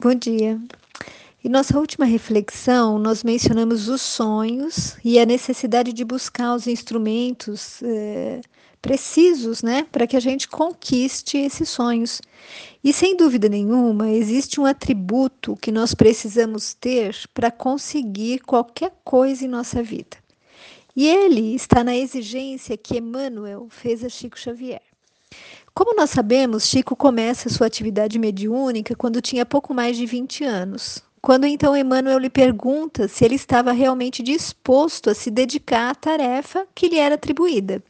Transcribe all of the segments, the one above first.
Bom dia. Em nossa última reflexão, nós mencionamos os sonhos e a necessidade de buscar os instrumentos é, precisos, né, para que a gente conquiste esses sonhos. E sem dúvida nenhuma, existe um atributo que nós precisamos ter para conseguir qualquer coisa em nossa vida. E ele está na exigência que Emmanuel fez a Chico Xavier. Como nós sabemos, Chico começa sua atividade mediúnica quando tinha pouco mais de 20 anos. Quando então Emmanuel lhe pergunta se ele estava realmente disposto a se dedicar à tarefa que lhe era atribuída,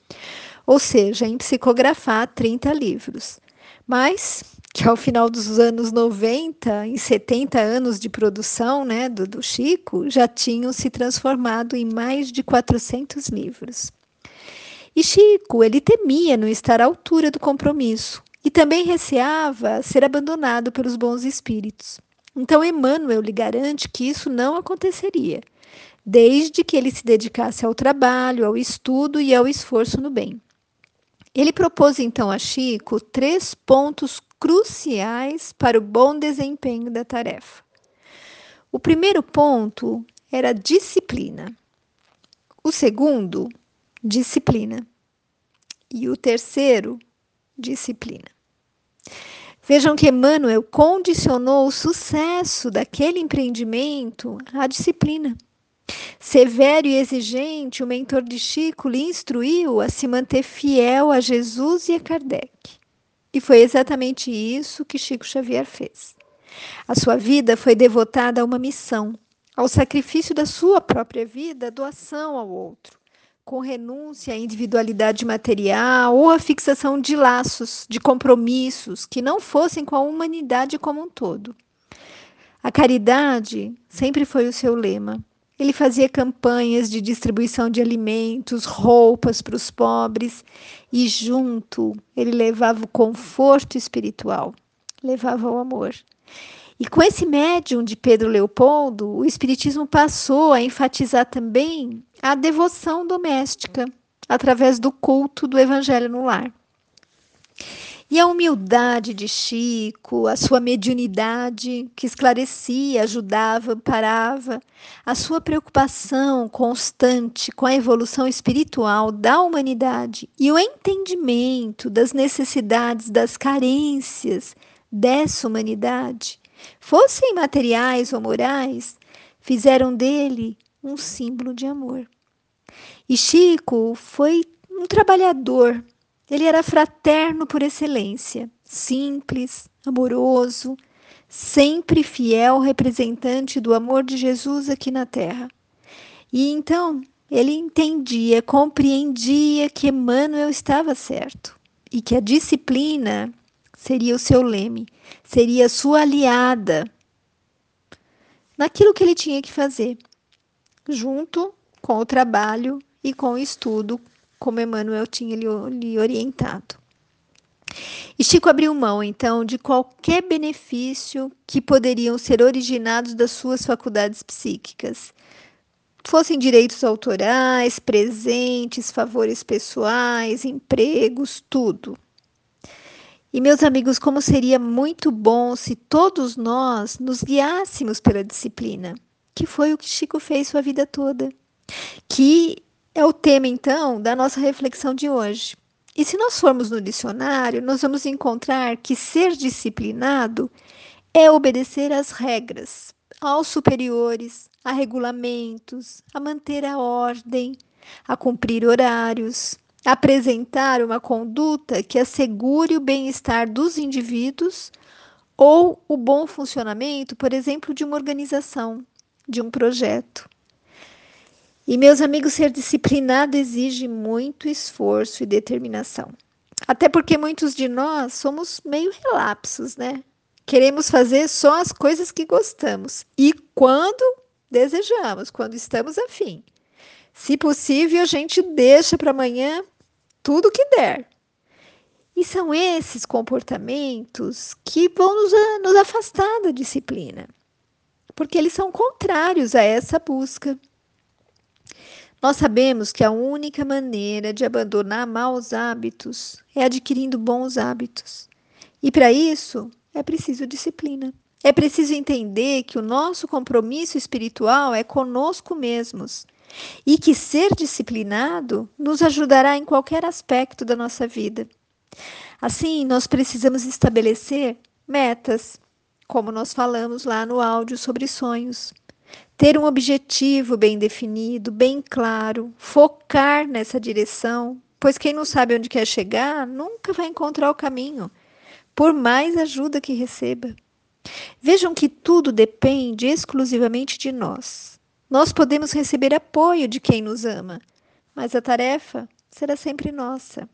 ou seja, em psicografar 30 livros. Mas que ao final dos anos 90, em 70 anos de produção né, do, do Chico, já tinham se transformado em mais de 400 livros. E Chico, ele temia não estar à altura do compromisso e também receava ser abandonado pelos bons espíritos. Então Emmanuel lhe garante que isso não aconteceria, desde que ele se dedicasse ao trabalho, ao estudo e ao esforço no bem. Ele propôs então a Chico três pontos cruciais para o bom desempenho da tarefa. O primeiro ponto era disciplina. O segundo, disciplina. E o terceiro, disciplina. Vejam que Emmanuel condicionou o sucesso daquele empreendimento à disciplina. Severo e exigente, o mentor de Chico lhe instruiu a se manter fiel a Jesus e a Kardec. E foi exatamente isso que Chico Xavier fez. A sua vida foi devotada a uma missão, ao sacrifício da sua própria vida, doação ao outro, com renúncia à individualidade material ou à fixação de laços, de compromissos que não fossem com a humanidade como um todo. A caridade sempre foi o seu lema. Ele fazia campanhas de distribuição de alimentos, roupas para os pobres e, junto, ele levava o conforto espiritual, levava o amor. E com esse médium de Pedro Leopoldo, o Espiritismo passou a enfatizar também a devoção doméstica através do culto do Evangelho no lar. E a humildade de Chico, a sua mediunidade que esclarecia, ajudava, amparava, a sua preocupação constante com a evolução espiritual da humanidade e o entendimento das necessidades, das carências dessa humanidade, fossem materiais ou morais, fizeram dele um símbolo de amor. E Chico foi um trabalhador ele era fraterno por excelência, simples, amoroso, sempre fiel representante do amor de Jesus aqui na terra. E então ele entendia, compreendia que Emmanuel estava certo e que a disciplina seria o seu leme, seria a sua aliada naquilo que ele tinha que fazer, junto com o trabalho e com o estudo como Emmanuel tinha lhe, orientado. E Chico abriu mão, então, de qualquer benefício que poderiam ser originados das suas faculdades psíquicas, fossem direitos autorais, presentes, favores pessoais, empregos, tudo. E, meus amigos, como seria muito bom se todos nós nos guiássemos pela disciplina, que foi o que Chico fez sua vida toda. Que é o tema, então, da nossa reflexão de hoje. E se nós formos no dicionário, nós vamos encontrar que ser disciplinado é obedecer às regras, aos superiores, a regulamentos, a manter a ordem, a cumprir horários, apresentar uma conduta que assegure o bem-estar dos indivíduos ou o bom funcionamento, por exemplo, de uma organização, de um projeto. E, meus amigos, ser disciplinado exige muito esforço e determinação. Até porque muitos de nós somos meio relapsos, né? Queremos fazer só as coisas que gostamos e quando desejamos, quando estamos afim. Se possível, a gente deixa para amanhã tudo que der. E são esses comportamentos que vão nos, nos afastar da disciplina, porque eles são contrários a essa busca. Nós sabemos que a única maneira de abandonar maus hábitos é adquirindo bons hábitos. E para isso é preciso disciplina. É preciso entender que o nosso compromisso espiritual é conosco mesmos e que ser disciplinado nos ajudará em qualquer aspecto da nossa vida. Assim, nós precisamos estabelecer metas, como nós falamos lá no áudio sobre sonhos. Ter um objetivo bem definido, bem claro, focar nessa direção, pois quem não sabe onde quer chegar nunca vai encontrar o caminho, por mais ajuda que receba. Vejam que tudo depende exclusivamente de nós. Nós podemos receber apoio de quem nos ama, mas a tarefa será sempre nossa.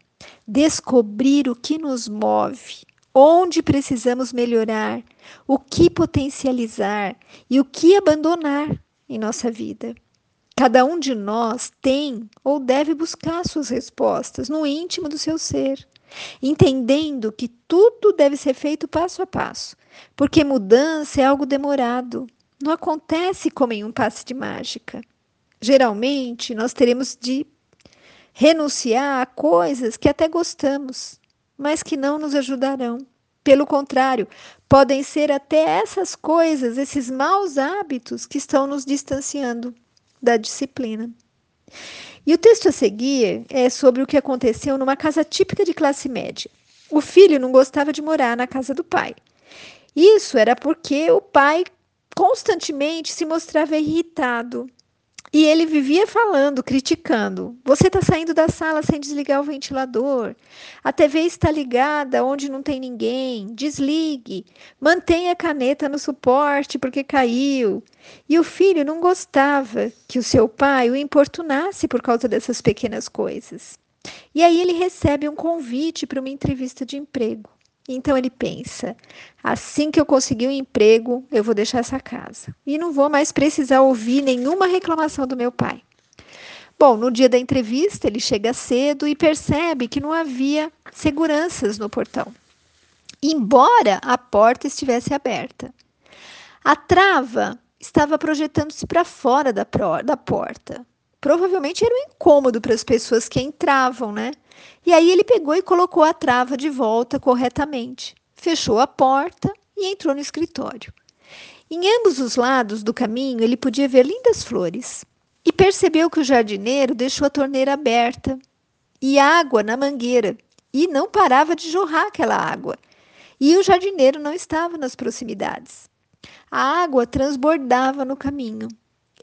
Descobrir o que nos move, onde precisamos melhorar, o que potencializar e o que abandonar em nossa vida. Cada um de nós tem ou deve buscar suas respostas no íntimo do seu ser entendendo que tudo deve ser feito passo a passo, porque mudança é algo demorado, não acontece como em um passe de mágica. Geralmente, nós teremos de renunciar a coisas que até gostamos, mas que não nos ajudarão. Pelo contrário, podem ser até essas coisas, esses maus hábitos que estão nos distanciando da disciplina. E o texto a seguir é sobre o que aconteceu numa casa típica de classe média. O filho não gostava de morar na casa do pai. Isso era porque o pai constantemente se mostrava irritado e ele vivia falando, criticando. Você está saindo da sala sem desligar o ventilador. A TV está ligada onde não tem ninguém. Desligue. Mantenha a caneta no suporte porque caiu. E o filho não gostava que o seu pai o importunasse por causa dessas pequenas coisas. E aí ele recebe um convite para uma entrevista de emprego. Então ele pensa: assim que eu conseguir um emprego, eu vou deixar essa casa e não vou mais precisar ouvir nenhuma reclamação do meu pai. Bom, no dia da entrevista, ele chega cedo e percebe que não havia seguranças no portão, embora a porta estivesse aberta. A trava estava projetando-se para fora da, da porta. Provavelmente era um incômodo para as pessoas que entravam, né? E aí ele pegou e colocou a trava de volta corretamente, fechou a porta e entrou no escritório. Em ambos os lados do caminho ele podia ver lindas flores e percebeu que o jardineiro deixou a torneira aberta e água na mangueira e não parava de jorrar aquela água. E o jardineiro não estava nas proximidades. A água transbordava no caminho.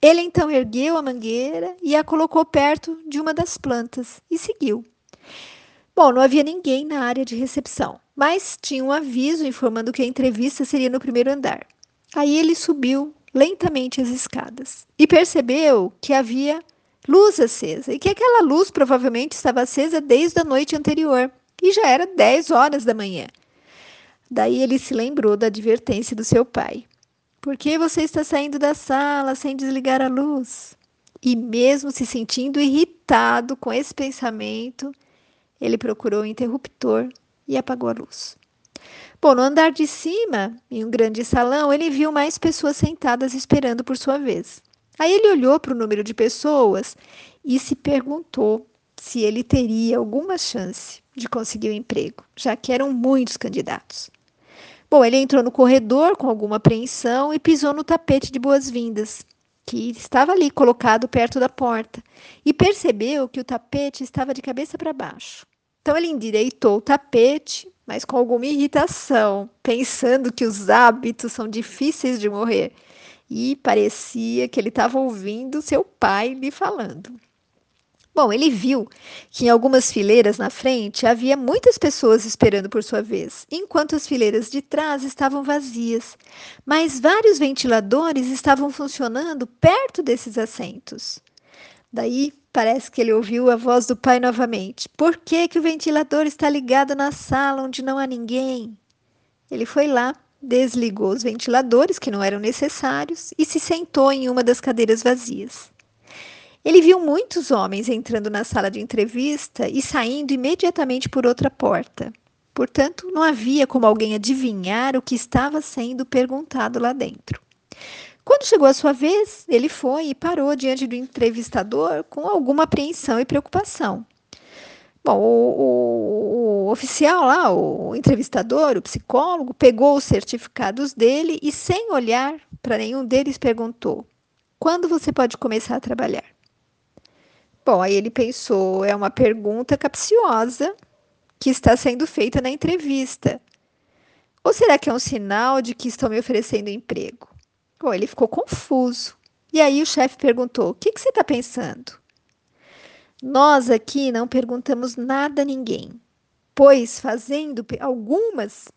Ele então ergueu a mangueira e a colocou perto de uma das plantas e seguiu. Bom, não havia ninguém na área de recepção, mas tinha um aviso informando que a entrevista seria no primeiro andar. Aí ele subiu lentamente as escadas e percebeu que havia luz acesa e que aquela luz provavelmente estava acesa desde a noite anterior e já era 10 horas da manhã. Daí ele se lembrou da advertência do seu pai. Por que você está saindo da sala sem desligar a luz? E mesmo se sentindo irritado com esse pensamento, ele procurou o interruptor e apagou a luz. Bom, no andar de cima, em um grande salão, ele viu mais pessoas sentadas esperando por sua vez. Aí ele olhou para o número de pessoas e se perguntou se ele teria alguma chance de conseguir o um emprego, já que eram muitos candidatos. Bom, ele entrou no corredor com alguma apreensão e pisou no tapete de boas-vindas, que estava ali colocado perto da porta, e percebeu que o tapete estava de cabeça para baixo. Então ele endireitou o tapete, mas com alguma irritação, pensando que os hábitos são difíceis de morrer. E parecia que ele estava ouvindo seu pai lhe falando. Bom, ele viu que em algumas fileiras na frente havia muitas pessoas esperando por sua vez, enquanto as fileiras de trás estavam vazias. Mas vários ventiladores estavam funcionando perto desses assentos. Daí Parece que ele ouviu a voz do pai novamente. Por que, que o ventilador está ligado na sala onde não há ninguém? Ele foi lá, desligou os ventiladores que não eram necessários e se sentou em uma das cadeiras vazias. Ele viu muitos homens entrando na sala de entrevista e saindo imediatamente por outra porta. Portanto, não havia como alguém adivinhar o que estava sendo perguntado lá dentro. Quando chegou a sua vez, ele foi e parou diante do entrevistador com alguma apreensão e preocupação. Bom, o, o, o, oficial lá, o entrevistador, o psicólogo, pegou os certificados dele e, sem olhar para nenhum deles, perguntou: quando você pode começar a trabalhar? Bom, aí ele pensou: é uma pergunta capciosa que está sendo feita na entrevista. Ou será que é um sinal de que estão me oferecendo emprego? Bom, ele ficou confuso. E aí o chefe perguntou: o que, que você está pensando? Nós aqui não perguntamos nada a ninguém, pois fazendo algumas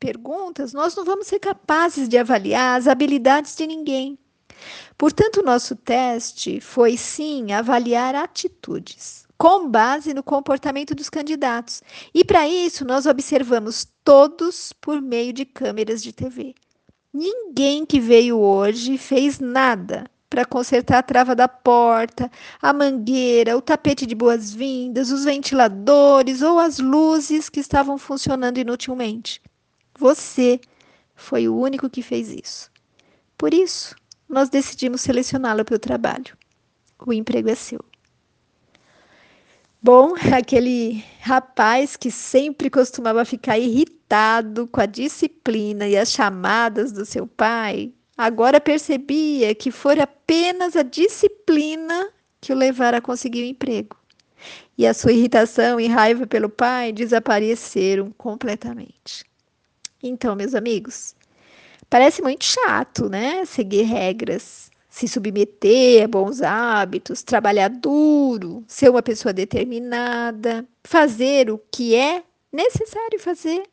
perguntas, nós não vamos ser capazes de avaliar as habilidades de ninguém. Portanto, nosso teste foi sim avaliar atitudes, com base no comportamento dos candidatos. E para isso, nós observamos todos por meio de câmeras de TV. Ninguém que veio hoje fez nada para consertar a trava da porta, a mangueira, o tapete de boas-vindas, os ventiladores ou as luzes que estavam funcionando inutilmente. Você foi o único que fez isso. Por isso, nós decidimos selecioná-lo para o trabalho. O emprego é seu. Bom, aquele rapaz que sempre costumava ficar irritado com a disciplina e as chamadas do seu pai, Agora percebia que fora apenas a disciplina que o levara a conseguir o emprego. E a sua irritação e raiva pelo pai desapareceram completamente. Então, meus amigos, parece muito chato, né? Seguir regras, se submeter a bons hábitos, trabalhar duro, ser uma pessoa determinada, fazer o que é necessário fazer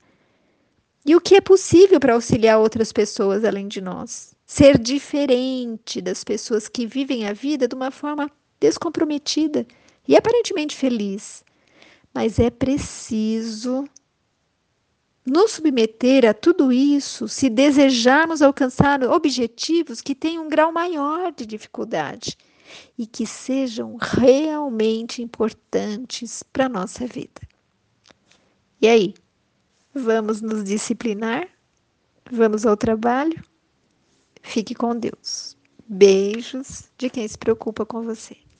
e o que é possível para auxiliar outras pessoas além de nós. Ser diferente das pessoas que vivem a vida de uma forma descomprometida e aparentemente feliz. Mas é preciso nos submeter a tudo isso se desejarmos alcançar objetivos que tenham um grau maior de dificuldade e que sejam realmente importantes para a nossa vida. E aí? Vamos nos disciplinar? Vamos ao trabalho? Fique com Deus. Beijos de quem se preocupa com você.